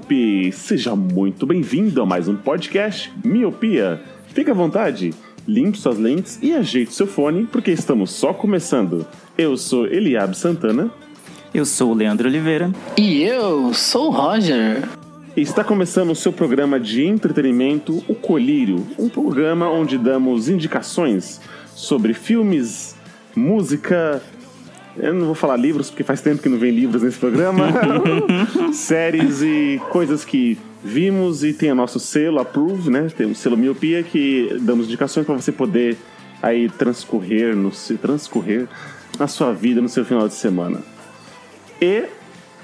Miope! Seja muito bem-vindo a mais um podcast Miopia. Fique à vontade, limpe suas lentes e ajeite seu fone, porque estamos só começando. Eu sou Eliabe Santana Eu sou o Leandro Oliveira. E eu sou o Roger. está começando o seu programa de entretenimento, O Colírio, um programa onde damos indicações sobre filmes, música. Eu não vou falar livros, porque faz tempo que não vem livros nesse programa. Séries e coisas que vimos e tem o nosso selo Approve, né? Tem o selo Miopia que damos indicações para você poder aí transcorrer, no, se transcorrer na sua vida, no seu final de semana. E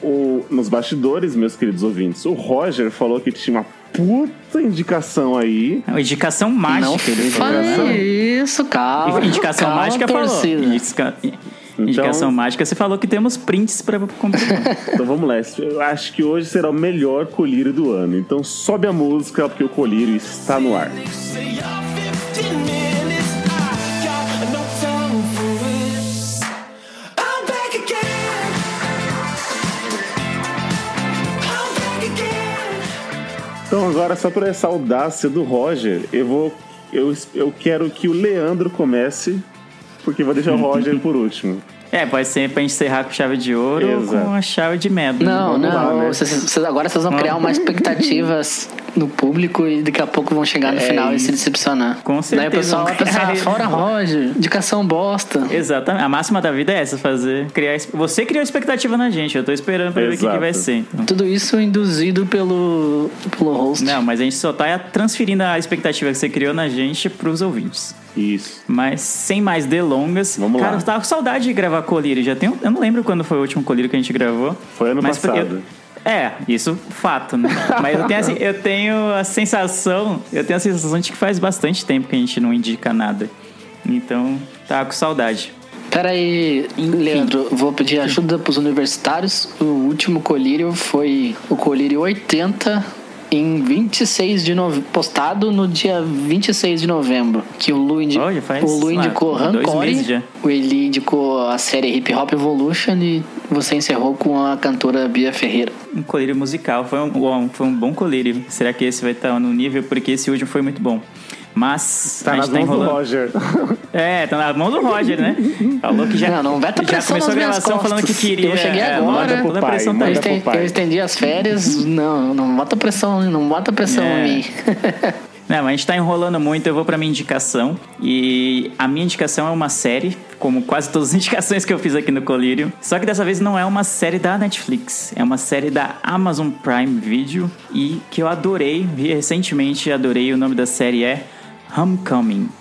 o, nos bastidores, meus queridos ouvintes, o Roger falou que tinha uma puta indicação aí. É uma indicação mágica. Não ele falou. fale isso, calma. Indicação calma, mágica falou. torcida. Indica- Indicação mágica, você falou que temos prints pra comprovar. Então vamos lá. Eu acho que hoje será o melhor colírio do ano. Então sobe a música, porque o colírio está no ar. Say you're 15 minutes, I got no time for it. I'm back again. I'm back again. Então agora, só por essa audácia do Roger, eu vou. Eu, eu quero que o Leandro comece, porque vou deixar o Roger por último. é, pode ser pra encerrar com chave de ouro ou Exato. com a chave de merda. Não, não. lá, né? vocês- vocês- agora vocês vão criar uma expectativas no público e daqui a pouco vão chegar no É final e se isso. decepcionar. Com Daí o certeza pessoal vai pensar, fora Roger, indicação bosta. Exatamente. A máxima da vida é essa, fazer. Criar, você criou expectativa na gente, eu tô esperando pra ver o que, que Exato. vai ser. Então. Tudo isso induzido pelo, pelo host. Não, mas a gente só tá transferindo a expectativa que você criou na gente pros ouvintes. Isso. Mas sem mais delongas. Vamos cara, lá. eu tava com saudade de gravar colírio. Já tem, um- eu não lembro quando foi o último colírio que a gente gravou. Foi ano mas passado. eu- é, isso fato, né? Mas eu tenho, assim, eu tenho a sensação, eu tenho a sensação de que faz bastante tempo que a gente não indica nada. Então, tava com saudade. Pera aí, Leandro, vou pedir ajuda pros universitários. O último colírio foi o colírio 80 em 26 de novembro, postado no dia 26 de novembro, que o Lu, indi Olha, faz, o Lu indicou dois Rancore, o Eli indicou a série Hip Hop Evolution e você encerrou com a cantora Bia Ferreira. Um colírio musical, foi um, bom- foi um bom colírio. Será que esse vai estar no nível? Porque esse último foi muito bom. Mas Tá a nas gente tá mãos do enrolando. Roger. É, tá na mão do Roger, né? Falou que já, Não, não vai tá já pressão começou a gravação falando que queria. Eu cheguei é, agora. manda Manda toda a pro pressão pai, tá Eu, aí. manda estendi, pro pai. eu estendi as férias, não, não bota pressão, não bota pressão É. em mim. Não, mas a gente tá enrolando muito, eu vou pra minha indicação. E a minha indicação é uma série, como quase todas as indicações que eu fiz aqui no Colírio. Só que dessa vez não é uma série da Netflix, é uma série da Amazon Prime Video e que eu adorei, vi recentemente, adorei. O nome da série é Homecoming.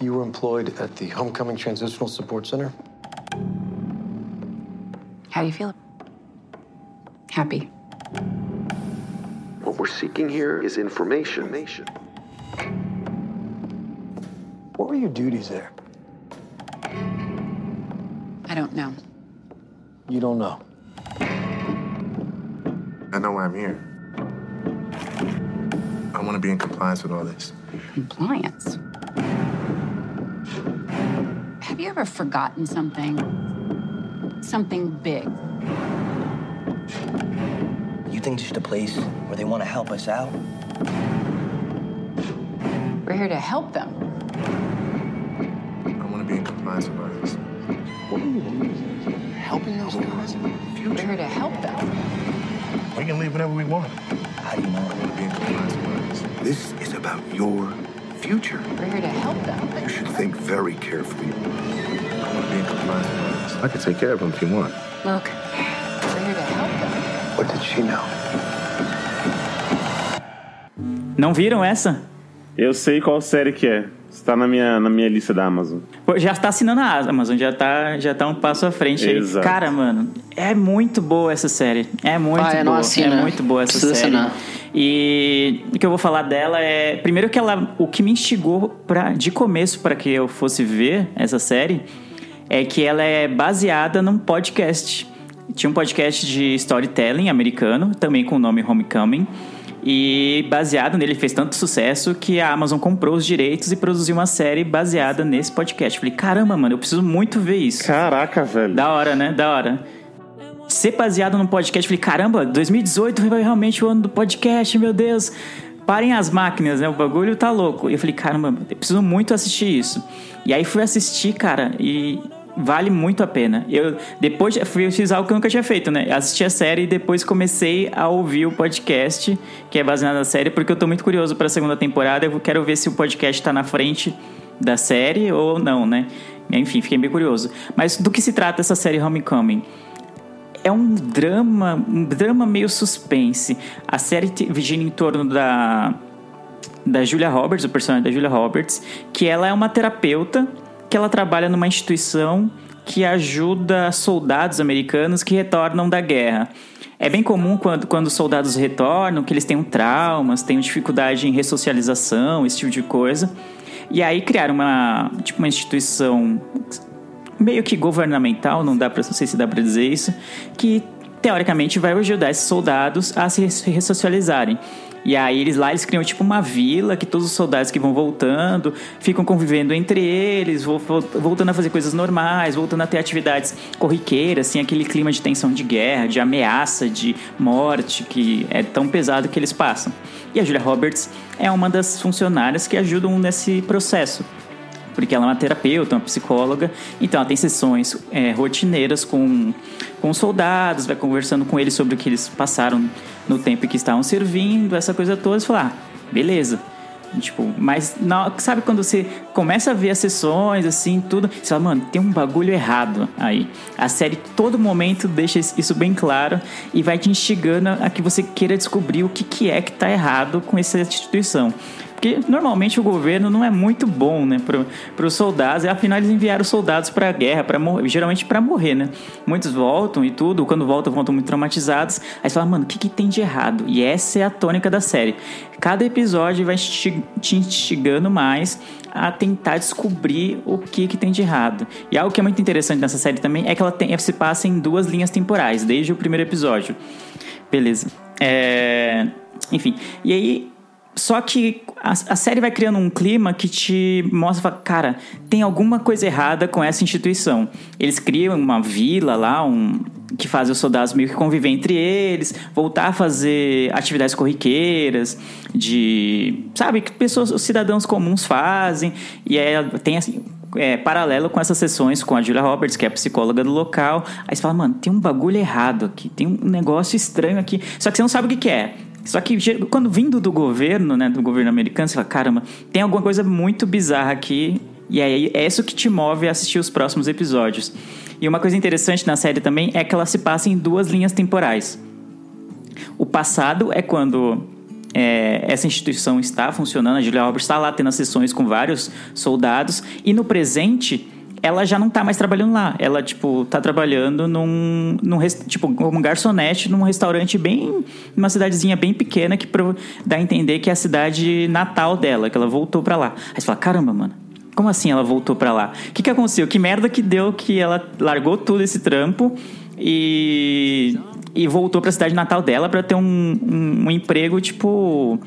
You were employed at the Homecoming Transitional Support Center? How do you feel? Happy. What we're seeking here is information. What were your duties there? I don't know. You don't know. I know why I'm here. I want to be in compliance with all this. Compliance. Have you ever forgotten something? Something big. You think this is the place where they want to help us out? We're here to help them. I want to be in compliance with all this. What are you doing? Helping those guys? We're here to help them. We can leave whenever we want. How do you know? I want to be in compliance with all this. Is about your future. We're here to help them. You should think very carefully. I want to be in compliance with all this. I can take care of them if you want. Look, we're here to help them. What did she know? Não viram essa? Eu sei qual série que é. Está na minha, na minha lista da Amazon. Pô, Já tá assinando a Amazon, já tá, já tá um passo à frente aí. Exato. Cara, mano, é muito boa essa série. É muito Ah, boa. não assina. É muito boa essa Precisa série. assinar. E o que eu vou falar dela é. Primeiro que ela. O que me instigou pra, de começo para que eu fosse ver essa série é que ela é baseada num podcast. Tinha um podcast de storytelling americano, também com o nome Homecoming. E baseado nele, fez tanto sucesso que a Amazon comprou os direitos e produziu uma série baseada nesse podcast. Falei, caramba, mano, eu preciso muito ver isso. Caraca, velho. Da hora, né? Da hora. Ser baseado num podcast, falei, caramba, 2018 foi realmente o ano do podcast, meu Deus. Parem as máquinas, né? O bagulho tá louco. E eu falei, caramba, eu preciso muito assistir isso. E aí fui assistir, cara, e vale muito a pena. Eu depois fui- fiz algo que eu nunca tinha feito, né? Assisti a série e depois comecei a ouvir o podcast, que é baseado na série, porque eu tô muito curioso pra segunda temporada. Eu quero ver se o podcast tá na frente da série ou não, né? Enfim, fiquei bem curioso. Mas do que se trata essa série Homecoming? É um drama, um drama meio suspense. A série gira em torno da da Julia Roberts, o personagem da Julia Roberts, que ela é uma terapeuta, que ela trabalha numa instituição que ajuda soldados americanos que retornam da guerra. É bem comum quando, quando os soldados retornam, que eles tenham traumas, tenham dificuldade em ressocialização, esse tipo de coisa. E aí criaram uma, tipo, uma instituição meio que governamental, não dá para não sei se dá para dizer isso, que teoricamente vai ajudar esses soldados a se res- ressocializarem. E aí eles lá eles criam tipo uma vila que todos os soldados que vão voltando ficam convivendo entre eles, vo- vo- voltando a fazer coisas normais, voltando a ter atividades corriqueiras, assim, aquele clima de tensão de guerra, de ameaça, de morte que é tão pesado que eles passam. E a Julia Roberts é uma das funcionárias que ajudam nesse processo porque ela é uma terapeuta, uma psicóloga, então ela tem sessões é, rotineiras com, com os soldados, vai conversando com eles sobre o que eles passaram no tempo que estavam servindo, essa coisa toda, e fala, ah, beleza. Tipo, mas na, sabe quando você começa a ver as sessões, assim, tudo, você fala, mano, tem um bagulho errado aí. A série, todo momento, deixa isso bem claro e vai te instigando a que você queira descobrir o que, que é que tá errado com essa instituição. Porque normalmente o governo não é muito bom, né, para os soldados. Afinal, eles enviaram soldados para a guerra, para geralmente para morrer, né? Muitos voltam e tudo. Quando voltam, voltam muito traumatizados. Aí você fala, mano, o que, que tem de errado? E essa é a tônica da série. Cada episódio vai te instigando mais a tentar descobrir o que, que tem de errado. E algo que é muito interessante nessa série também é que ela tem, se passa em duas linhas temporais, desde o primeiro episódio. Beleza. É... Enfim, e aí só que a, a série vai criando um clima que te mostra, cara, tem alguma coisa errada com essa instituição. Eles criam uma vila lá, um que faz os soldados meio que conviver entre eles, voltar a fazer atividades corriqueiras, de, sabe, que pessoas, os cidadãos comuns fazem, e aí tem assim, é, paralelo com essas sessões com a Julia Roberts, que é a psicóloga do local. Aí você fala, mano, tem um bagulho errado aqui, tem um negócio estranho aqui. Só que você não sabe o que, que é. Só que quando vindo do governo, né, do governo americano, você fala, caramba, tem alguma coisa muito bizarra aqui. E aí é isso que te move a assistir os próximos episódios. E uma coisa interessante na série também é que ela se passa em duas linhas temporais. O passado é quando é, essa instituição está funcionando, a Julia Roberts está lá tendo as sessões com vários soldados, e no presente ela já não tá mais trabalhando lá. Ela, tipo, tá trabalhando num, num tipo, como garçonete num restaurante bem... numa cidadezinha bem pequena que dá a entender que é a cidade natal dela, que ela voltou pra lá. Aí você fala, caramba, mano, como assim ela voltou pra lá? O que que aconteceu? Que merda que deu que ela largou tudo esse trampo e... e voltou pra cidade natal dela pra ter um, um, um emprego, tipo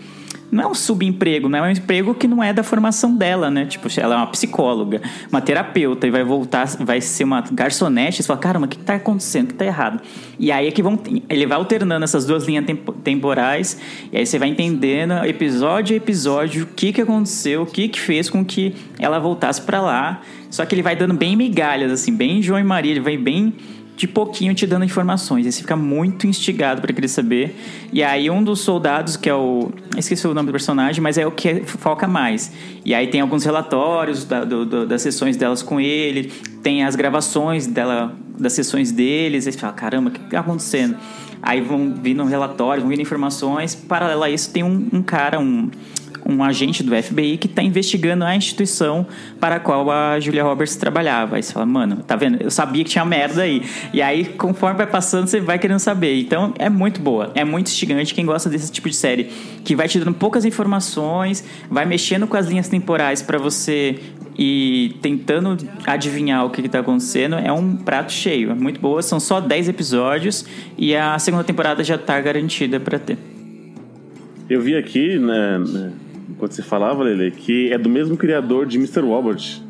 não é um subemprego, não é um emprego que não é da formação dela, né? Tipo, ela é uma psicóloga, uma terapeuta e vai voltar, vai ser uma garçonete. Você fala, caramba, o que tá acontecendo? O que tá errado? E aí é que vão, ele vai alternando essas duas linhas tempo, temporais e aí você vai entendendo episódio a episódio o que que aconteceu, o que que fez com que ela voltasse para lá. Só que ele vai dando bem migalhas, assim, bem João e Maria, ele vai bem de pouquinho te dando informações. E você fica muito instigado para querer saber. E aí um dos soldados, que é o... Esqueci o nome do personagem, mas é o que foca mais. E aí tem alguns relatórios da, do, do, das sessões delas com ele, tem as gravações dela, das sessões deles. Aí você fala, caramba, o que está acontecendo? Aí vão vindo relatórios, vão vindo informações. Paralelo a isso, tem um, um cara, um um agente do FBI que tá investigando a instituição para a qual a Julia Roberts trabalhava. Aí você fala, mano, tá vendo? Eu sabia que tinha merda aí. E aí, conforme vai passando, você vai querendo saber. Então, é muito boa. É muito instigante quem gosta desse tipo de série. Que vai te dando poucas informações, vai mexendo com as linhas temporais para você e tentando adivinhar o que está acontecendo é um prato cheio. É muito boa, são só 10 episódios e a segunda temporada já está garantida para ter. Eu vi aqui, né, enquanto você falava, Lele, que é do mesmo criador de Mr. Robot.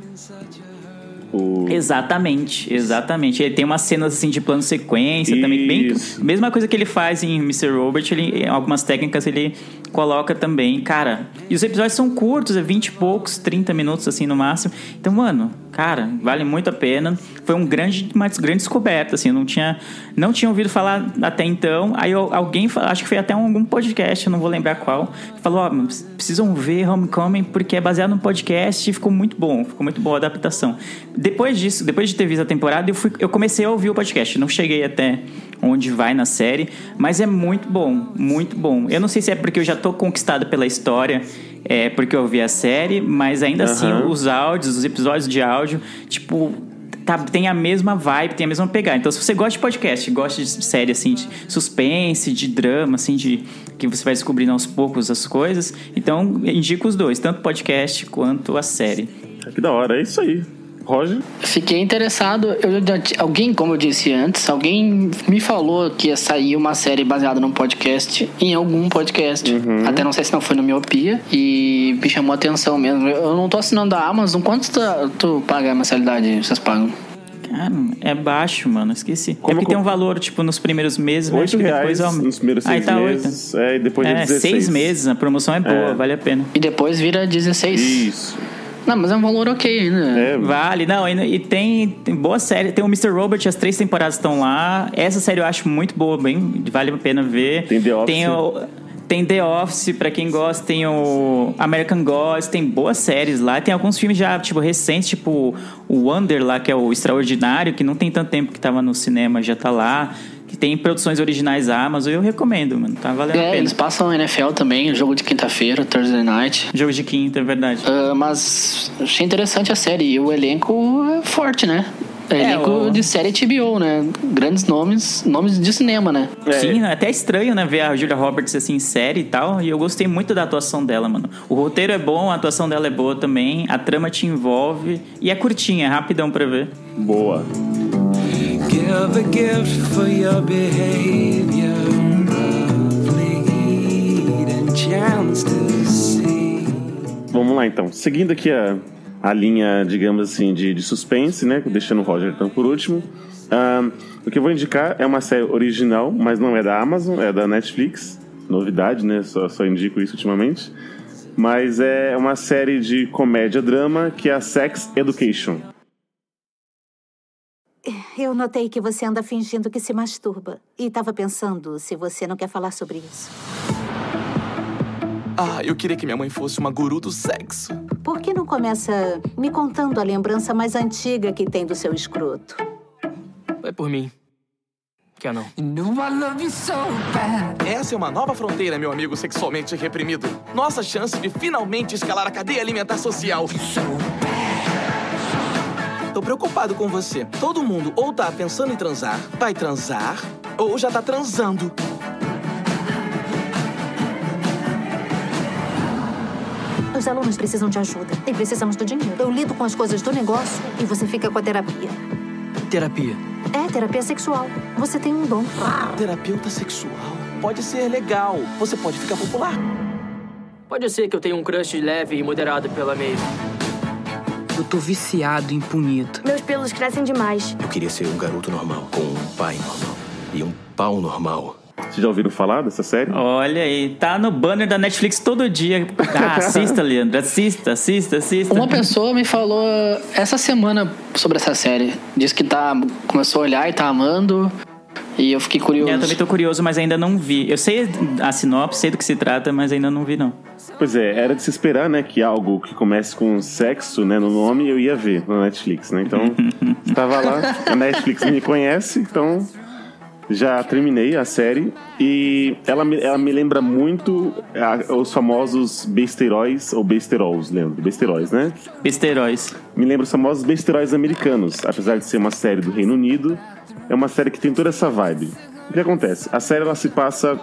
O... Exatamente, exatamente. Ele tem umas cenas assim de plano sequência também, bem Isso. mesma coisa que ele faz em Mr. Robert, ele em algumas técnicas ele coloca também, cara. E os episódios são curtos, é 20 e poucos, 30 minutos assim no máximo. Então, mano, cara, vale muito a pena. Foi um grande, uma grande descoberta, assim, eu não tinha não tinha ouvido falar até então. Aí alguém, acho que foi até um, algum podcast, eu não vou lembrar qual, falou, ó, precisam ver Homecoming porque é baseado num podcast e ficou muito bom, ficou muito boa a adaptação. Depois disso, depois de ter visto a temporada, eu, fui, eu comecei a ouvir o podcast. Não cheguei até onde vai na série, mas é muito bom, muito bom. Eu não sei se é porque eu já tô conquistado pela história, é porque eu vi a série, mas ainda assim Aham. os áudios, os episódios de áudio, tipo, tá- tem a mesma vibe, tem a mesma pegada. Então, se você gosta de podcast, gosta de série assim, de suspense, de drama, assim, de que você vai descobrindo aos poucos as coisas, então indico os dois, tanto o podcast quanto a série. Que da hora, é isso aí. Roger? Fiquei interessado. Eu alguém, como eu disse antes, alguém me falou que ia sair uma série baseada num podcast, em algum podcast. Até não sei se não foi no Miopia. E me chamou a atenção mesmo. Eu não tô assinando a Amazon. Quanto tu, tu paga a mensalidade? Vocês pagam? Cara, é baixo, mano, esqueci. Como é porque que- tem um valor, tipo, nos primeiros meses, mas acho Oito que depois aumenta. nos primeiros Aí seis tá meses. oito. É, e depois de É, 16. seis meses, a promoção é boa, É. vale a pena. E depois vira 16. Isso. Não, mas é um valor ok ainda. É, Vale, não, e, e tem, tem boa série. Tem o Mr. Robert, as três temporadas estão lá. Essa série eu acho muito boa, bem, vale a pena ver. Tem The Office. Tem, o, tem The Office, pra quem gosta, tem o American Gods, tem boas séries lá. Tem alguns filmes já, tipo, recentes, tipo o Wonder lá, que é o Extraordinário, que não tem tanto tempo que tava no cinema, já tá lá. Que tem produções originais da Amazon, eu recomendo, mano. Tá valendo a É, pena. eles passam NFL também, jogo de quinta-feira, Thursday Night. Jogo de quinta, é verdade. Ah, mas achei interessante a série. E o elenco é forte, né? É, É, elenco o- de série HBO, né? Grandes nomes, nomes de cinema, né? Sim, é até estranho, né, ver a Julia Roberts assim em série e tal. E eu gostei muito da atuação dela, mano. O roteiro é bom, a atuação dela é boa também. A trama te envolve. E é curtinha, é rapidão pra ver. Boa. Give a gift for your behavior. And chance to see. Vamos lá então. Seguindo aqui a, a linha, digamos assim, de, de suspense, né? Deixando o Roger então por último. Ahn, o que eu vou indicar é uma série original, mas não é da Amazon, é da Netflix. Novidade, né? Só, só indico isso ultimamente. Mas é uma série de comédia-drama que é a Sex Education. Eu notei que você anda fingindo que se masturba. E estava pensando se você não quer falar sobre isso. Ah, eu queria que minha mãe fosse uma guru do sexo. Por que não começa me contando a lembrança mais antiga que tem do seu escroto? Vai por mim. Quer não? Essa é uma nova fronteira, meu amigo sexualmente reprimido. Nossa chance de finalmente escalar a cadeia alimentar social. Tô preocupado com você. Todo mundo ou tá pensando em transar, vai transar, ou já tá transando. Os alunos precisam de ajuda e precisamos do dinheiro. Eu lido com as coisas do negócio e você fica com a terapia. Terapia. É, terapia sexual. Você tem um dom. Terapeuta sexual. Pode ser legal. Você pode ficar popular. Pode ser que eu tenha um crush leve e moderado pela Maeve. Eu tô viciado em punheta. Meus pelos crescem demais. Eu queria ser um garoto normal, com um pai normal e um pau normal. Vocês já ouviram falar dessa série? Olha aí, tá no banner da Netflix todo dia. Ah, assista, Leandro, assista, assista, assista. Uma pessoa me falou essa semana sobre essa série. Disse que tá, começou a olhar e tá amando. E eu fiquei curioso. Eu também tô curioso, mas ainda não vi. Eu sei a sinopse, sei do que se trata, mas ainda não vi, não. Pois é, era de se esperar, né, que algo que comece com sexo, né, no nome, eu ia ver na Netflix, né? Então, estava lá, a Netflix me conhece, então Já terminei a série e ela me, ela me lembra muito a- os famosos besteiróis ou besterols, lembra? Besteiróis, né? Besteróis. Me lembra os famosos besteiróis americanos. Apesar de ser uma série do Reino Unido, é uma série que tem toda essa vibe. O que acontece? A série ela se passa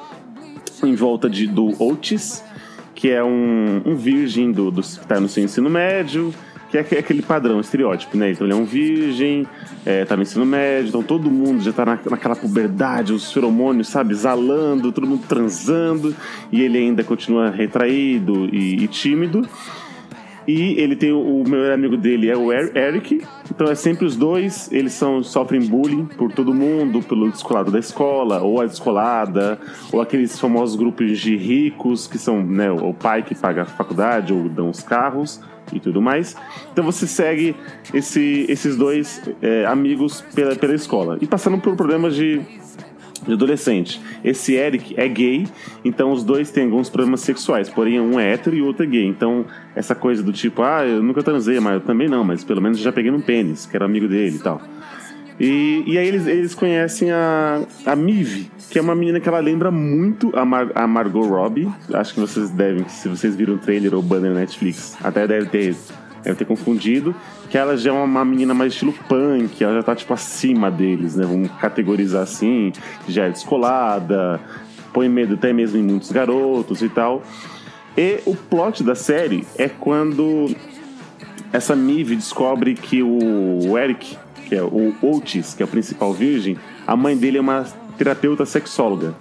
em volta de, do Otis, que é um, um virgem do, do, que tá no seu ensino médio, que é aque- aquele padrão, estereótipo, né? Então ele é um virgem, é, tá no ensino médio, então todo mundo já tá na, naquela puberdade, os feromônios, sabe, exalando, todo mundo transando, e ele ainda continua retraído e, e tímido. E ele tem o, melhor amigo dele é o Er- Eric. Então é sempre os dois. Eles são sofrem bullying por todo mundo, pelo descolado da escola, ou a descolada, ou aqueles famosos grupos de ricos que são né, o pai que paga a faculdade ou dão os carros e tudo mais. Então você segue esse- esses dois é, amigos pela, pela escola e passando por problemas de de adolescente. Esse Eric é gay, então os dois têm alguns problemas sexuais, porém um é hétero e o outro é gay. Então, essa coisa do tipo, ah, eu nunca transei, mas eu também não, mas pelo menos já peguei no pênis, que era amigo dele e tal. E, e aí eles, eles conhecem a, a Mive, que é uma menina que ela lembra muito a, Mar- a Margot Robbie. Acho que vocês devem, se vocês viram o trailer ou banner na Netflix, até deve ter, deve ter confundido. Que ela já é uma menina mais estilo punk, ela já tá tipo acima deles, né? Vamos categorizar assim, já é descolada, põe medo até mesmo em muitos garotos e tal. E o plot da série é quando essa Mive descobre que o Eric, que é o Otis, que é o principal virgem, a mãe dele é uma terapeuta sexóloga.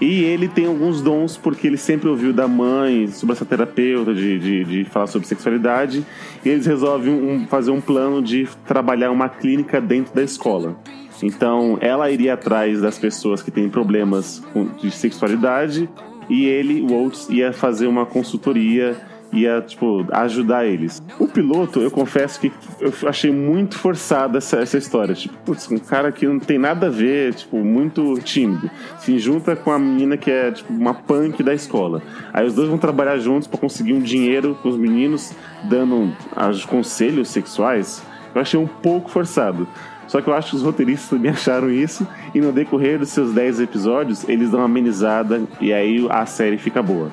E ele tem alguns dons porque ele sempre ouviu da mãe sobre essa terapeuta, de, de, de falar sobre sexualidade. E eles resolvem um- fazer um plano de trabalhar uma clínica dentro da escola. Então ela iria atrás das pessoas que têm problemas de sexualidade e ele, o Oates, ia fazer uma consultoria, ia tipo, ajudar eles. O piloto, eu confesso que eu achei muito forçada essa, essa história. Tipo, putz, um cara que não tem nada a ver, tipo, muito tímido. Se junta com a menina que é tipo uma punk da escola. Aí os dois vão trabalhar juntos para conseguir um dinheiro com os meninos, dando as conselhos sexuais. Eu achei um pouco forçado. Só que eu acho que os roteiristas também acharam isso, e no decorrer dos seus 10 episódios, eles dão uma amenizada e aí a série fica boa.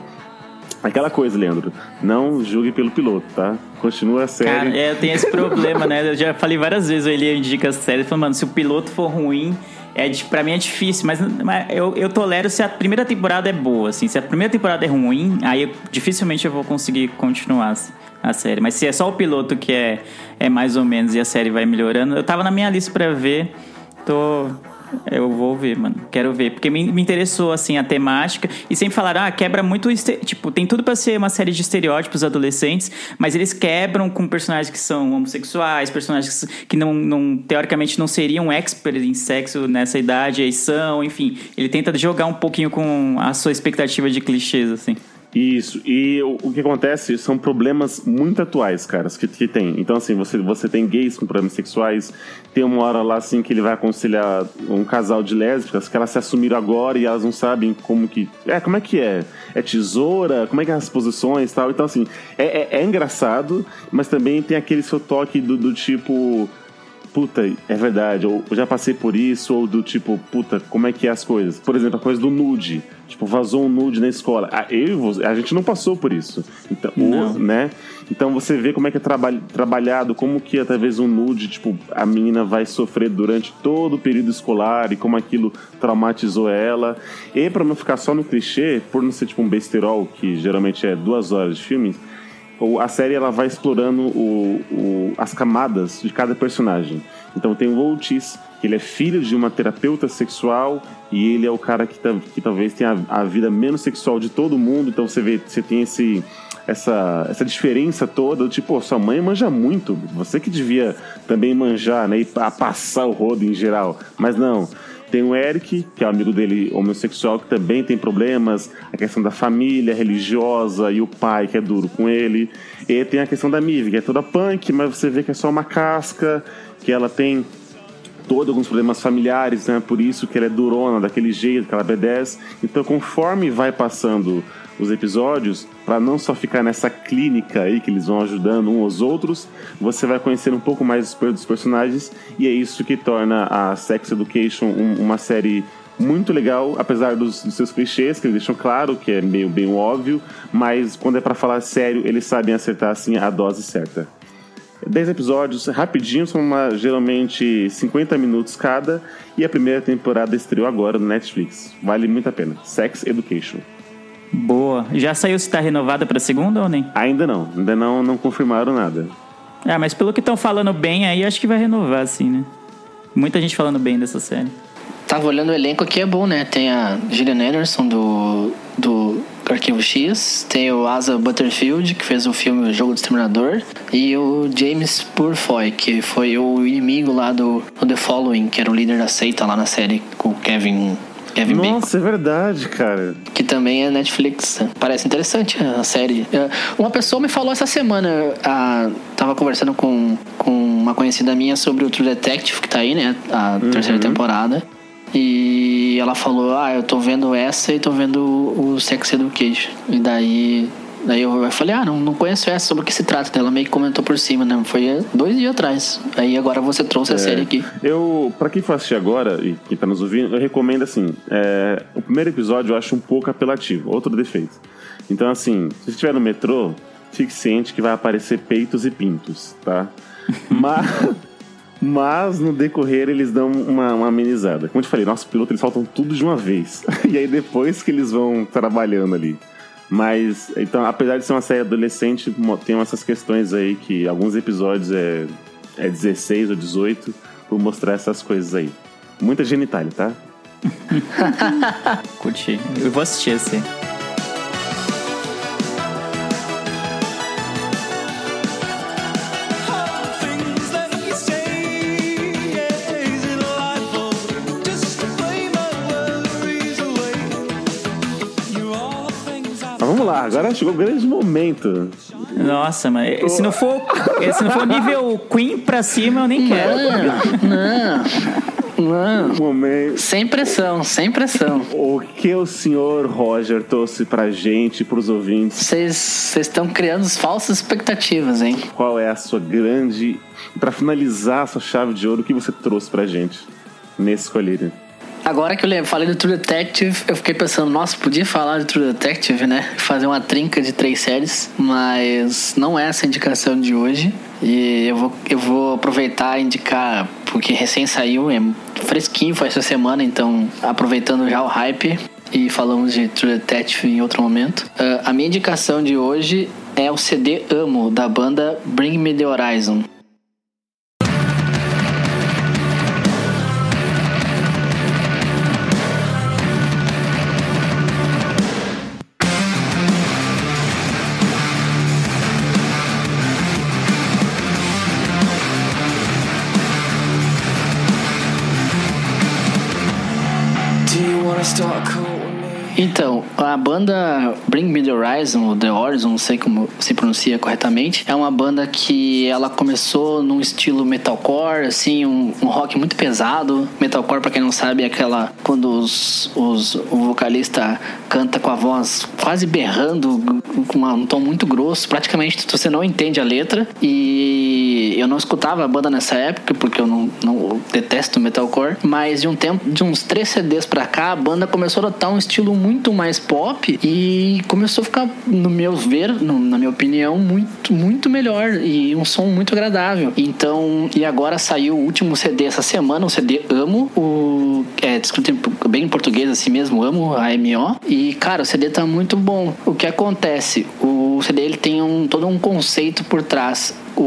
Aquela coisa, Leandro, não julgue pelo piloto, tá? Continua a série. Cara, é, eu tenho esse problema, né? Eu já falei várias vezes, o Eli indica as séries, falando, mano, se o piloto for ruim, é, pra mim é difícil, mas, mas eu, eu tolero se a primeira temporada é boa, assim. Se a primeira temporada é ruim, aí eu- dificilmente eu vou conseguir continuar assim, a série. Mas se é só o piloto que é, é mais ou menos e a série vai melhorando, eu tava na minha lista pra ver, tô... Eu vou ver, mano. Quero ver. Porque me, me interessou, assim, a temática. E sempre falaram, ah, quebra muito. Tipo, tem tudo pra ser uma série de estereótipos adolescentes, mas eles quebram com personagens que são homossexuais, personagens que não, não teoricamente não seriam experts em sexo nessa idade, aí são, enfim. Ele tenta jogar um pouquinho com a sua expectativa de clichês, assim. Isso, e o, o que acontece são problemas muito atuais, caras, que, que tem. Então, assim, você, você tem gays com problemas sexuais, tem uma hora lá, assim, que ele vai aconselhar um casal de lésbicas que elas se assumiram agora e elas não sabem como que. É, como é que é? É tesoura? Como é que é as posições e tal? Então, assim, é, é, é engraçado, mas também tem aquele seu toque do, do tipo puta, é verdade, ou eu já passei por isso, ou do tipo, puta, como é que é as coisas? Por exemplo, a coisa do nude. Tipo, vazou um nude na escola. Ah, eu, e você- a gente não passou por isso. Então, né? Então você vê como é que é traba- trabalhado, como que através um nude, tipo, a menina vai sofrer durante todo o período escolar e como aquilo traumatizou ela. E pra não ficar só no clichê, por não ser tipo um besterol, que geralmente é duas horas de filme, o- a série ela vai explorando o- o- as camadas de cada personagem. Então tem o Otis, que ele é filho de uma terapeuta sexual e ele é o cara que, que talvez tenha a, a vida menos sexual de todo mundo. Então você vê, você tem esse essa, essa diferença toda, tipo, sua mãe manja muito, você que devia também manjar, né, e pa- passar o rodo em geral. Mas não, tem o Eric, que é o amigo dele homossexual, que também tem problemas, a questão da família religiosa e o pai que é duro com ele. E tem a questão da Mive, que é toda punk, mas você vê que é só uma casca, que ela tem todos alguns problemas familiares, né? Por isso que ela é durona daquele jeito, que ela obedece. Então, conforme vai passando os episódios, para não só ficar nessa clínica aí que eles vão ajudando uns aos outros, você vai conhecer um pouco mais dos personagens e é isso que torna a Sex Education um- uma série muito legal, apesar dos, dos seus clichês, que eles deixam claro que é meio bem óbvio, mas quando é pra falar sério, eles sabem acertar assim a dose certa. 10 episódios rapidinho, são uma- geralmente 50 minutos cada, e a primeira temporada estreou agora no Netflix. Vale muito a pena. Sex Education. Boa. Já saiu se tá renovada pra segunda ou nem? Ainda não, ainda não, não confirmaram nada. Ah, mas pelo que estão falando bem aí, acho que vai renovar, sim, né? Muita gente falando bem dessa série. Tava olhando o elenco aqui, é bom, né? Tem a Gillian Anderson do, do Arquivo X, tem o Asa Butterfield, que fez o filme O Jogo do Exterminador, e o James Purfoy, que foi o inimigo lá do, do The Following, que era o líder da seita lá na série, com o Kevin, Kevin Bacon. Nossa, é verdade, cara. Que também é Netflix. Parece interessante a série. É, Uma pessoa me falou essa semana, a, tava conversando com, com uma conhecida minha sobre o True Detective, que tá aí, né? A terceira temporada. E ela falou, ah, eu tô vendo essa e tô vendo o Sex Education. E daí... Daí eu falei, ah, não, não conheço essa, sobre o que se trata. Ela meio que comentou por cima, né? Foi dois dias atrás. Aí agora você trouxe a É, série aqui. Eu, pra quem for assistir agora e quem tá nos ouvindo, eu recomendo assim: é, o primeiro episódio eu acho um pouco apelativo, outro defeito. Então, assim, se você estiver no metrô, fique ciente que vai aparecer peitos e pintos, tá? Mas. Mas no decorrer eles dão uma, uma amenizada. Como eu te falei, nossos pilotos eles faltam tudo de uma vez. E aí depois que eles vão trabalhando ali. Mas, então, apesar de ser uma série adolescente, tem essas questões aí que alguns episódios é, é 16 ou 18 por mostrar essas coisas aí. Muita genitália, tá? Curti. Eu vou assistir esse. Mas agora chegou o grande momento. Nossa, mas se não for, se não for nível Queen pra cima, eu nem quero. Não, não. Momento. Sem pressão, sem pressão. O que o senhor Roger trouxe pra gente, pros ouvintes? Vocês estão criando falsas expectativas, hein? Qual é a sua grande. Pra finalizar a sua chave de ouro, o que você trouxe pra gente nesse colírio? Agora que eu falei do True Detective, eu fiquei pensando, nossa, podia falar do True Detective, né? Fazer uma trinca de três séries, mas não é essa a indicação de hoje. E eu vou, eu vou aproveitar e indicar, porque recém saiu, é fresquinho, foi essa semana, então aproveitando já o hype e falamos de True Detective em outro momento. Ah, a minha indicação de hoje é o CD Amo, da banda Bring Me The Horizon. Banda Bring Me The Horizon, ou The Horizon, não sei como se pronuncia corretamente, é uma banda que ela começou num estilo metalcore, assim, um, um rock muito pesado. Metalcore, pra quem não sabe, é aquela quando os, os, o vocalista canta com a voz quase berrando, com um tom muito grosso, praticamente você não entende a letra. E eu não escutava a banda nessa época, porque eu não, não eu detesto metalcore, mas de um tempo, de uns três CDs pra cá, a banda começou a adotar um estilo muito mais pop e começou a ficar, no meu ver, no- na minha opinião, muito, muito melhor e um som muito agradável. Então, e agora saiu o último CD essa semana, o CD Amo, o é descrito em- bem em português assim mesmo, Amo, A-M-O. E cara, o CD tá muito bom. O que acontece? O CD ele tem um todo um conceito por trás. O,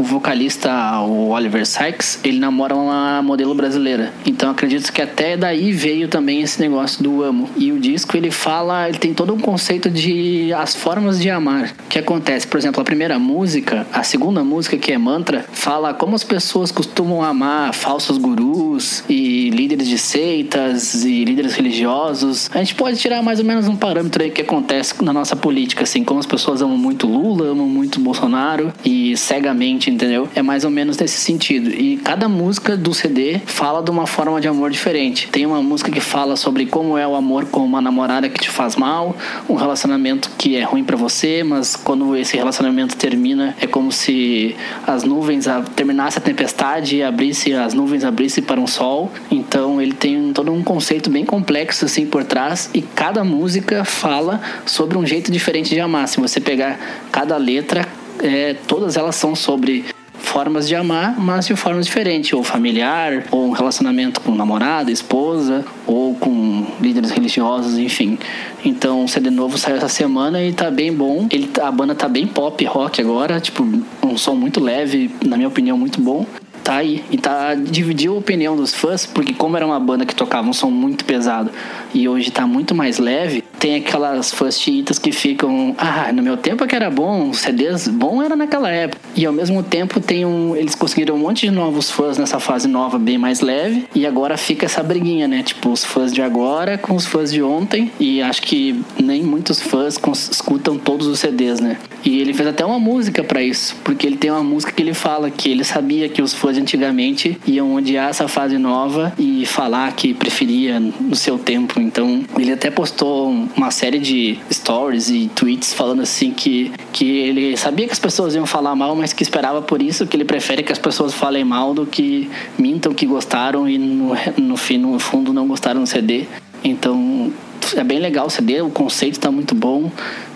o vocalista, o Oliver Sykes, ele namora uma modelo brasileira. Então acredito que até daí veio também esse negócio do amo. E o disco ele fala, ele tem todo um conceito de as formas de amar. Que acontece? Por exemplo, a primeira música, a segunda música que é Mantra, fala como as pessoas costumam amar falsos gurus e líderes de seitas e líderes religiosos. A gente pode tirar mais ou menos um parâmetro aí que acontece na nossa política, assim, como as pessoas amam muito Lula, amam muito Bolsonaro e cegamente entendeu? É mais ou menos nesse sentido. E cada música do CD fala de uma forma de amor diferente. Tem uma música que fala sobre como é o amor com uma namorada que te faz mal, um relacionamento que é ruim para você, mas quando esse relacionamento termina, é como se as nuvens a, terminasse a tempestade e abrisse as nuvens abrissem para um sol. Então ele tem todo um conceito bem complexo assim por trás e cada música fala sobre um jeito diferente de amar. Se você pegar cada letra, é, todas elas são sobre formas de amar, mas de formas diferentes, ou familiar, ou um relacionamento com namorada, esposa, ou com líderes religiosos, enfim. Então, o CD novo saiu essa semana e tá bem bom. Ele, tá- a banda tá bem pop rock agora, tipo, um som muito leve, na minha opinião, muito bom. Tá aí. E tá, dividiu a opinião dos fãs, porque como era uma banda que tocava um som muito pesado e hoje tá muito mais leve, tem aquelas fãs chiitas que ficam, ah, no meu tempo é que era bom, CDs bom era naquela época. E ao mesmo tempo tem um, eles conseguiram um monte de novos fãs nessa fase nova bem mais leve, e agora fica essa briguinha, né? Tipo, os fãs de agora com os fãs de ontem, e acho que nem muitos fãs escutam todos os CDs, né? E ele fez até uma música pra isso, porque ele tem uma música que ele fala que ele sabia que os fãs antigamente iam odiar essa fase nova e falar que preferia no seu tempo. Então, ele até postou uma série de stories e tweets falando assim que, que ele sabia que as pessoas iam falar mal, mas que esperava por isso, que ele prefere que as pessoas falem mal do que mintam que gostaram e no, no, fim, no fundo não gostaram do CD. Então, é bem legal o CD, o conceito tá muito bom.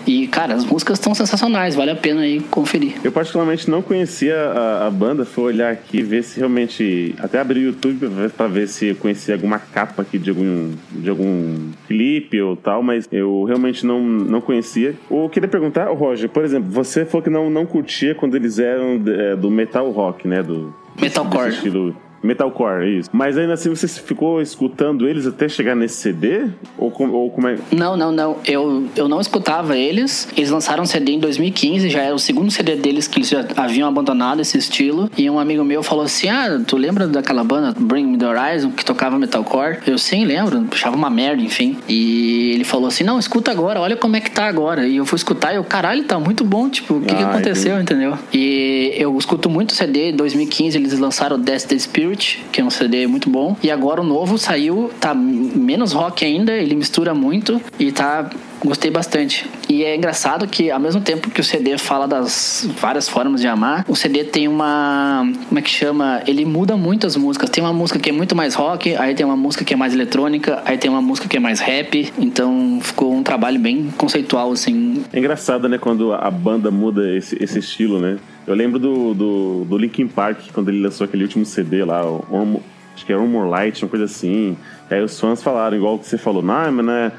E, cara, as músicas estão sensacionais, vale a pena aí conferir. Eu particularmente não conhecia a, a banda, fui olhar aqui ver se realmente. Até abrir o YouTube pra ver, se eu conhecia alguma capa aqui de algum, de algum clipe ou tal, mas eu realmente não, não conhecia. Eu queria perguntar, Roger, por exemplo, você falou que não, não curtia quando eles eram é, do metal rock, né? Do, Metalcore. estilo. Metalcore, isso. Mas ainda assim você ficou escutando eles até chegar nesse CD? Ou, com- ou como é. Não, não, não. Eu, eu não escutava eles. Eles lançaram um CD em 2015, já era o segundo CD deles que eles já haviam abandonado esse estilo. E um amigo meu falou assim: Ah, tu lembra daquela banda Bring Me the Horizon que tocava metalcore? Eu sim, lembro. Achava uma merda, enfim. E ele falou assim: Não, escuta agora, olha como é que tá agora. E eu fui escutar e eu, caralho, tá muito bom. Tipo, o que, que Ah, aconteceu, entendeu? E eu escuto muito CD. Em 2015 eles lançaram Death the Spirit, que é um CD muito bom. E agora o novo saiu, tá menos rock ainda, ele mistura muito e tá. Gostei bastante. E é engraçado que, ao mesmo tempo que o CD fala das várias formas de amar, o CD tem uma. Como é que chama? Ele muda muito as músicas. Tem uma música que é muito mais rock, aí tem uma música que é mais eletrônica, aí tem uma música que é mais rap. Então ficou um trabalho bem conceitual, assim. É engraçado, né, quando a banda muda esse, esse estilo, né? Eu lembro do, do, do Linkin Park, quando ele lançou aquele último CD lá, o acho que era More Light, uma coisa assim. Aí os fãs falaram, igual que você falou, não, mas né,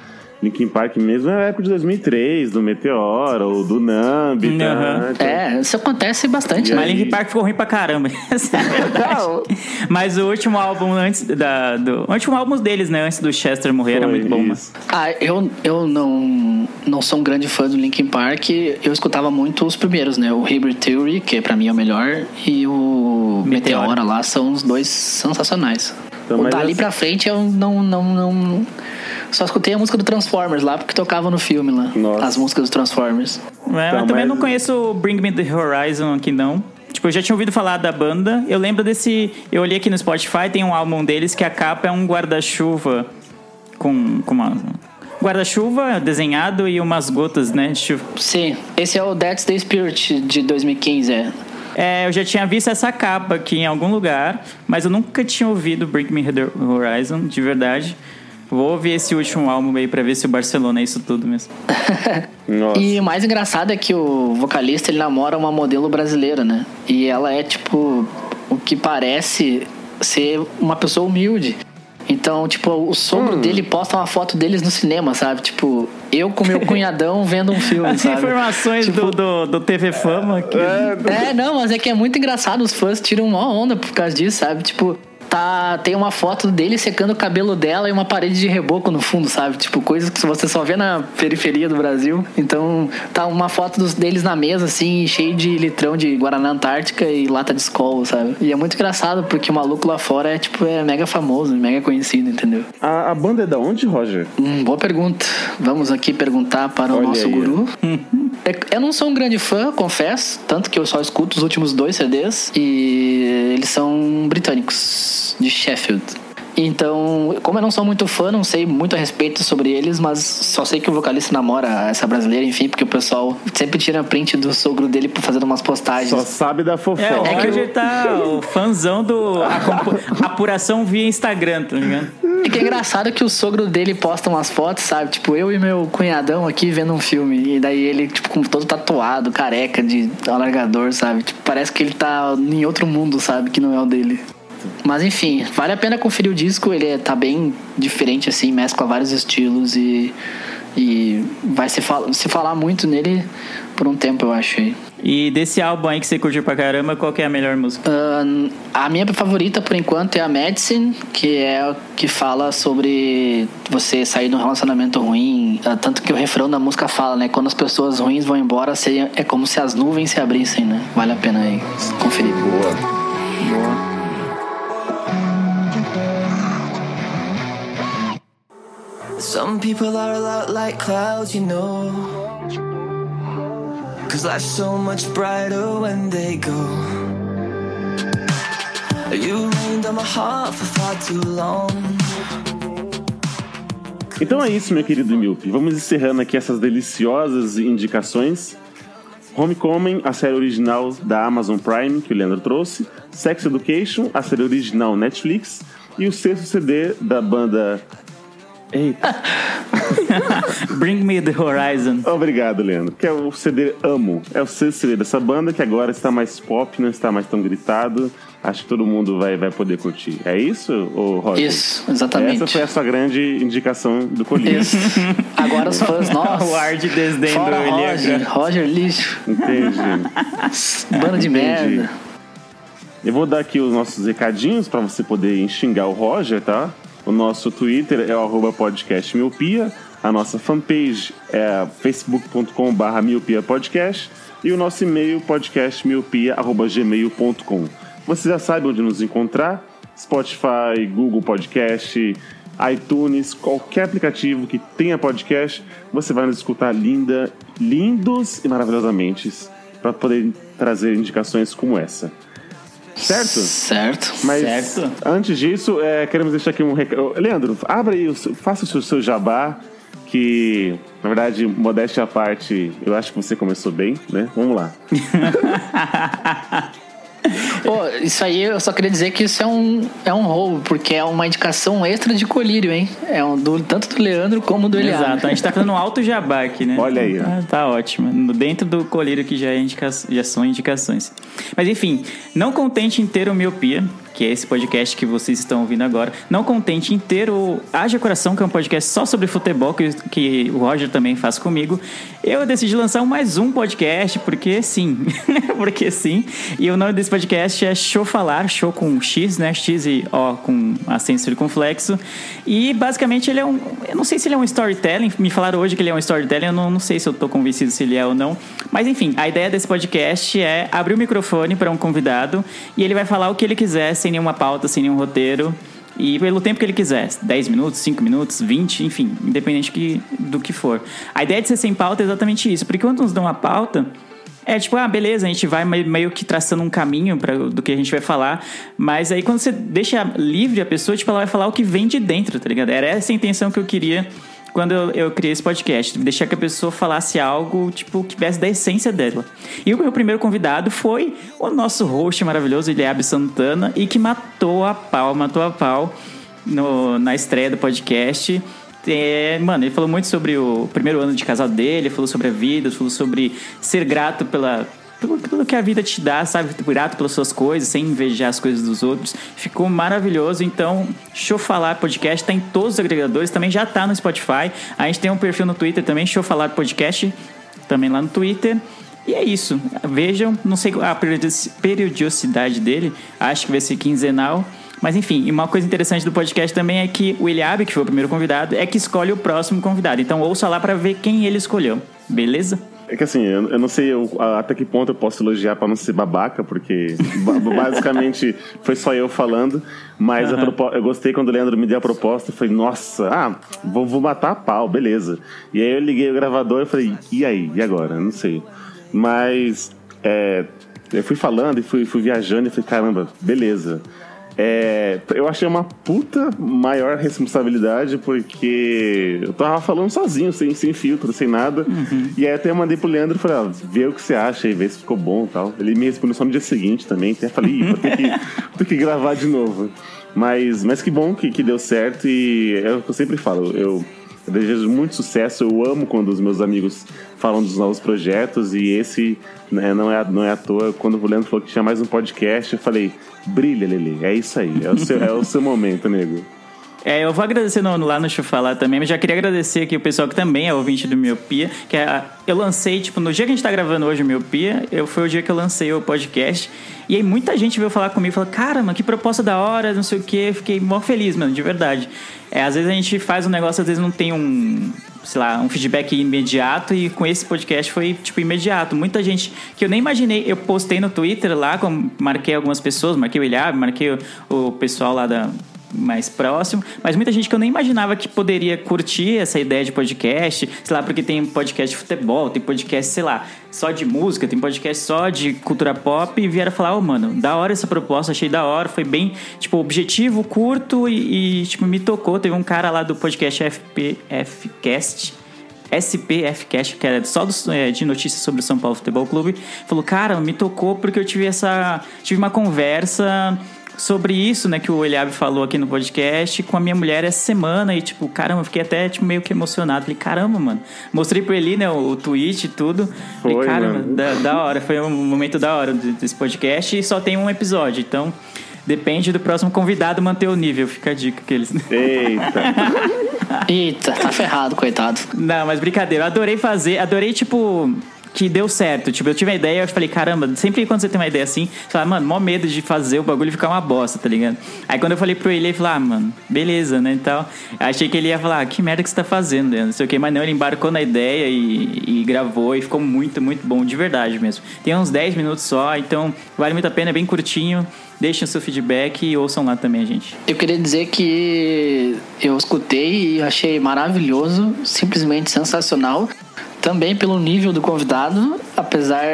Linkin Park mesmo é a época de 2003, do Meteor, ou do Numb, tá? Aham. Então, É, isso acontece bastante. Mas Linkin Park ficou ruim pra caramba. É. Mas o último álbum antes da. Do, o último álbum deles, né? Antes do Chester morrer, era Foi muito bom, mas. Ah, eu, eu não, não sou um grande fã do Linkin Park. Eu escutava muito os primeiros, né? O Hybrid Theory, que pra mim é o melhor, e o Meteora. Meteora lá são os dois sensacionais. Então, mas dali essa- pra frente eu não, não, não. Só escutei a música do Transformers lá, porque tocava no filme lá. Nossa. As músicas do Transformers. É, mas Então, também mas- não conheço o Bring Me the Horizon aqui, não. Tipo, eu já tinha ouvido falar da banda. Eu lembro desse. Eu olhei aqui no Spotify, tem um álbum deles que a capa é um guarda-chuva com, com uma. Guarda-chuva desenhado e umas gotas, né? de chuva. Sim, esse é o That's the Spirit de 2015, é. É, eu já tinha visto essa capa aqui em algum lugar, mas eu nunca tinha ouvido Bring Me the Horizon, de verdade. Vou ouvir esse último álbum aí pra ver se o Barcelona é isso tudo mesmo. E o mais engraçado é que o vocalista ele namora uma modelo brasileira, né? E ela é tipo o que parece ser uma pessoa humilde. Então, tipo, o sogro dele posta uma foto deles no cinema, sabe? Tipo, eu com meu cunhadão vendo um filme, As sabe? informações do, do, do TV Fama. Que... É, não, mas é que é muito engraçado, os fãs tiram uma onda por causa disso, sabe? Tipo, tá, tem uma foto dele secando o cabelo dela e uma parede de reboco no fundo, sabe? Tipo, coisas que você só vê na periferia do Brasil. Então, tá uma foto dos, deles na mesa, assim, cheio de litrão de Guaraná Antártica e lata de Skol, sabe? E é muito engraçado, porque o maluco lá fora é, tipo, é mega famoso, mega conhecido, entendeu? A, a banda é da onde, Roger? Hum, boa pergunta. Vamos aqui perguntar para o Olha nosso aí. guru. É- Eu não sou um grande fã, confesso, tanto que eu só escuto os últimos dois CDs e eles são britânicos, de Sheffield. Então, como eu não sou muito fã, não sei muito a respeito sobre eles, mas só sei que o vocalista namora essa brasileira, enfim, porque o pessoal sempre tira print do sogro dele fazendo umas postagens. Só sabe da fofoca. É, o É que Roger tá o fãzão do apuração via Instagram, tá ligado? E que é engraçado que o sogro dele posta umas fotos, sabe? Tipo, eu e meu cunhadão aqui vendo um filme. E daí ele, tipo, com todo tatuado, careca de alargador, sabe? Tipo, parece que ele tá em outro mundo, sabe? Que não é o dele. Mas enfim, vale a pena conferir o disco. Ele é- tá bem diferente, assim, mescla vários estilos e. E vai se, fal se falar muito nele por um tempo, eu acho. E desse álbum aí que você curtiu pra caramba, qual que é a melhor música? Ahn, a minha favorita por enquanto é a Medicine, que é o que fala sobre você sair de um relacionamento ruim. Ah, Tanto que o refrão da música fala, né? Quando as pessoas ruins vão embora, é como se as nuvens se abrissem, né? Vale a pena aí conferir. Boa. Boa. Some people are a lot like clouds, you know. Cause life's so much brighter when they go. You rained on my heart for far too long. Então é isso, meu querido Milpe. Vamos encerrando aqui essas deliciosas indicações. Homecoming, a série original da Amazon Prime, que o Leandro trouxe. Sex Education, a série original Netflix. E o sexto CD da banda. Eita. Bring Me the Horizon. Obrigado, Leandro. Que é o CD Amo. É o sexto CD dessa banda que agora está mais pop, não está mais tão gritado. Acho que todo mundo vai, vai poder curtir. É isso, ô Roger? Isso, exatamente. Essa foi a sua grande indicação do colírio. Isso. Agora os fãs, nossa. o ar de desdém Fora do Roger. Roger lixo. Entendi. Bando de Entendi. merda. Eu vou dar aqui os nossos recadinhos para você poder xingar o Roger, tá? O nosso Twitter é o arroba podcast miopia. A nossa fanpage é facebook.com.br miopiapodcast. E o nosso e-mail podcastmiopia.gmail.com. Você já sabe onde nos encontrar. Spotify, Google Podcast, iTunes, qualquer aplicativo que tenha podcast, você vai nos escutar linda, lindos e maravilhosamente para poder trazer indicações como essa. Certo? Certo. Mas Certo. antes disso, é, queremos deixar aqui um recado. Leandro, abra aí, faça o seu, seu jabá, que, na verdade, modéstia à parte, eu acho que você começou bem, né? Vamos lá. Pô, isso aí eu só queria dizer que isso é um, é um roubo, porque é uma indicação extra de colírio, hein? É um do, tanto do Leandro como do Eliane. Exato, a gente tá fazendo um alto jabá aqui, né? Olha aí, ó. Tá, tá ótimo. No- Dentro do colírio que já, é indica... já são indicações. Mas enfim, não contente em ter o Miopia, que é esse podcast que vocês estão ouvindo agora, não contente em ter o Haja Coração, que é um podcast só sobre futebol, que, que o Roger também faz comigo, eu decidi lançar mais um podcast, porque sim. porque sim. E o nome desse podcast é Show Falar, show com X, né? X e O com acento circunflexo. E basicamente ele é um. Eu não sei se ele é um storytelling. Me falaram hoje que ele é um storytelling. Eu não, não sei se eu tô convencido se ele é ou não. Mas enfim, a ideia desse podcast é abrir o microfone para um convidado e ele vai falar o que ele quiser, sem nenhuma pauta, sem nenhum roteiro. E pelo tempo que ele quiser, 10 minutos, 5 minutos, 20, enfim, independente que, do que for. A ideia de ser sem pauta é exatamente isso, porque quando nos dão uma pauta, é tipo, ah, beleza, a gente vai meio, que traçando um caminho pra, do que a gente vai falar, mas aí quando você deixa livre a pessoa, tipo, ela vai falar o que vem de dentro, tá ligado? Era essa a intenção que eu queria quando eu, eu criei esse podcast, deixar que a pessoa falasse algo, tipo, que viesse da essência dela. E o meu primeiro convidado foi o nosso host maravilhoso, Eliabe Santana, e que matou a pau, matou a pau no, na estreia do podcast. É, mano, ele falou muito sobre o primeiro ano de casal dele, falou sobre a vida, falou sobre ser grato pela, pelo que a vida te dá, sabe? Grato pelas suas coisas, sem invejar as coisas dos outros. Ficou maravilhoso. Então, Show Falar Podcast tá em todos os agregadores, também já tá no Spotify. A gente tem um perfil no Twitter também, Show Falar Podcast, também lá no Twitter. E é isso. Vejam, não sei a periodici- periodicidade dele, acho que vai ser quinzenal. Mas enfim, uma coisa interessante do podcast também é que o Eliabe, que foi o primeiro convidado, é que escolhe o próximo convidado. Então ouça lá pra ver quem ele escolheu. Beleza? É que assim, eu, eu não sei eu- até que ponto eu posso elogiar pra não ser babaca, porque ba- basicamente foi só eu falando. Mas a Aham. propo- eu gostei quando o Leandro me deu a proposta. Eu falei, nossa, ah, vou, vou matar a pau, beleza. E aí eu liguei o gravador e falei, e aí? E agora? Não sei. Mas é, eu fui falando e fui, fui viajando e falei, caramba, beleza. É, eu achei uma puta maior responsabilidade porque eu tava falando sozinho, sem, sem filtro, sem nada. E aí até eu mandei pro Leandro e falei, ah, vê o que você acha e vê se ficou bom e tal. Ele me respondeu só no dia seguinte também. Até falei, Ih, vou ter que, ter que gravar de novo. Mas, mas que bom que, que deu certo e é o que eu sempre falo. Eu, eu desejo muito sucesso. Eu amo quando os meus amigos falam dos novos projetos e esse né, não, é, não é à toa. Quando o Leandro falou que tinha mais um podcast, eu falei: brilha, Lele. É isso aí. É o seu, é o seu momento, nego. É, eu vou agradecer no- lá no falar também, mas já queria agradecer aqui o pessoal que também é ouvinte do Miopia, que é eu lancei, tipo, no dia que a gente tá gravando hoje o Miopia, eu, foi o dia que eu lancei o podcast, e aí muita gente veio falar comigo, falou, cara, mano, que proposta da hora, não sei o que, fiquei mó feliz, mano, de verdade. É, às vezes a gente faz um negócio, às vezes não tem um, sei lá, um feedback imediato, e com esse podcast foi, tipo, imediato. Muita gente que eu nem imaginei, eu postei no Twitter lá, marquei algumas pessoas, marquei o Ilhab, marquei o, o pessoal lá da mais próximo, mas muita gente que eu nem imaginava que poderia curtir essa ideia de podcast, sei lá, porque tem podcast de futebol, tem podcast, sei lá, só de música, tem podcast só de cultura pop e vieram falar, ô mano, da hora essa proposta, achei da hora, foi bem, tipo, objetivo, curto e, e, tipo, me tocou. Teve um cara lá do podcast FPFcast, SPFcast, que era só dos, é, de notícias sobre o São Paulo Futebol Clube, falou, cara, me tocou porque eu tive essa. tive uma conversa sobre isso, né, que o Eliabe falou aqui no podcast com a minha mulher essa semana e, tipo, caramba, eu fiquei até tipo, meio que emocionado. Falei, caramba, mano. Mostrei pra ele, né, o, o tweet e tudo. Falei, Foi, caramba, mano. da, da hora. Foi um momento da hora de- desse podcast e só tem um episódio, então. Depende do próximo convidado manter o nível, fica a dica que eles. Eita. Eita, tá ferrado, coitado. Não, mas brincadeira, adorei fazer, adorei, tipo, que deu certo. Tipo, eu tive uma ideia, eu falei, caramba, sempre quando você tem uma ideia assim, você fala, mano, mó medo de fazer o bagulho ficar uma bosta, tá ligado? Aí quando eu falei pro ele, ele falou, ah, mano, beleza, né, e tal. Achei que ele ia falar, ah, que merda que você tá fazendo, né? não sei o que, mas não, ele embarcou na ideia e, e gravou e ficou muito, muito bom, de verdade mesmo. Tem uns 10 minutos só, então vale muito a pena, é bem curtinho. Deixem seu feedback e ouçam lá também, gente. Eu queria dizer que eu escutei e achei maravilhoso, simplesmente sensacional. Também pelo nível do convidado, apesar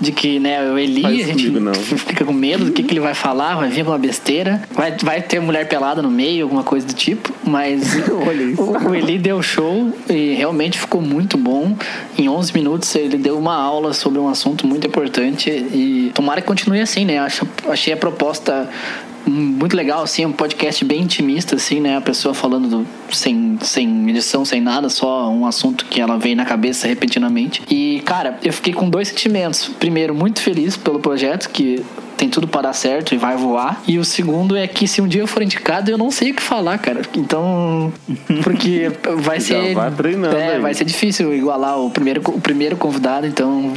de que, né, o Eli, Faz a gente comigo, não. fica com medo do que, que ele vai falar, vai vir com uma besteira, vai, vai ter mulher pelada no meio, alguma coisa do tipo, mas o, o Eli deu show e realmente ficou muito bom. Em 11 minutos ele deu uma aula sobre um assunto muito importante e tomara que continue assim, né? Acho, achei a proposta muito legal, assim, um podcast bem intimista, assim, né? A pessoa falando do- sem, sem edição, sem nada, só um assunto que ela vem na cabeça repentinamente. E, cara, eu fiquei com dois sentimentos. Primeiro, muito feliz pelo projeto, que tem tudo para dar certo e vai voar. E o segundo é que se um dia eu for indicado, eu não sei o que falar, cara. Então, porque vai ser. vai treinando é, aí. vai ser difícil igualar o primeiro, o primeiro convidado, então.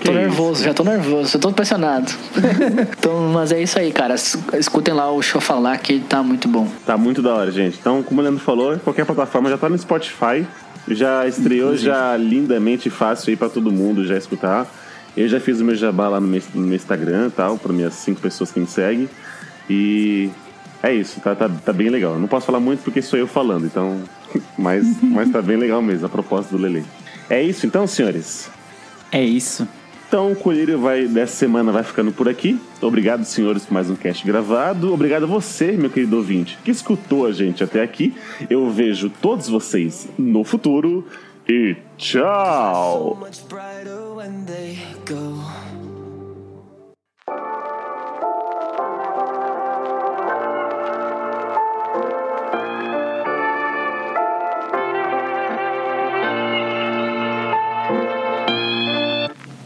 que tô nervoso, já tô nervoso, tô pressionado. então, mas é isso aí, cara. Es- Escutem lá o show falar que tá muito bom. Tá muito da hora, gente. Então, como o Leandro falou, qualquer plataforma já tá no Spotify. Já estreou já lindamente fácil aí pra todo mundo já escutar. Eu já fiz o meu jabá lá no meu, no meu Instagram e tal, pra minhas cinco pessoas que me seguem. E é isso, tá, tá, tá bem legal. Não posso falar muito porque sou eu falando, então. Mas, mas tá bem legal mesmo a proposta do Lele. É isso então, senhores? É isso. Então o Colírio vai, dessa semana vai ficando por aqui. Obrigado, senhores, por mais um cast gravado. Obrigado a você, meu querido ouvinte, que escutou a gente até aqui. Eu vejo todos vocês no futuro. E tchau! much brighter when they go.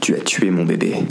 Tu as tué mon bébé.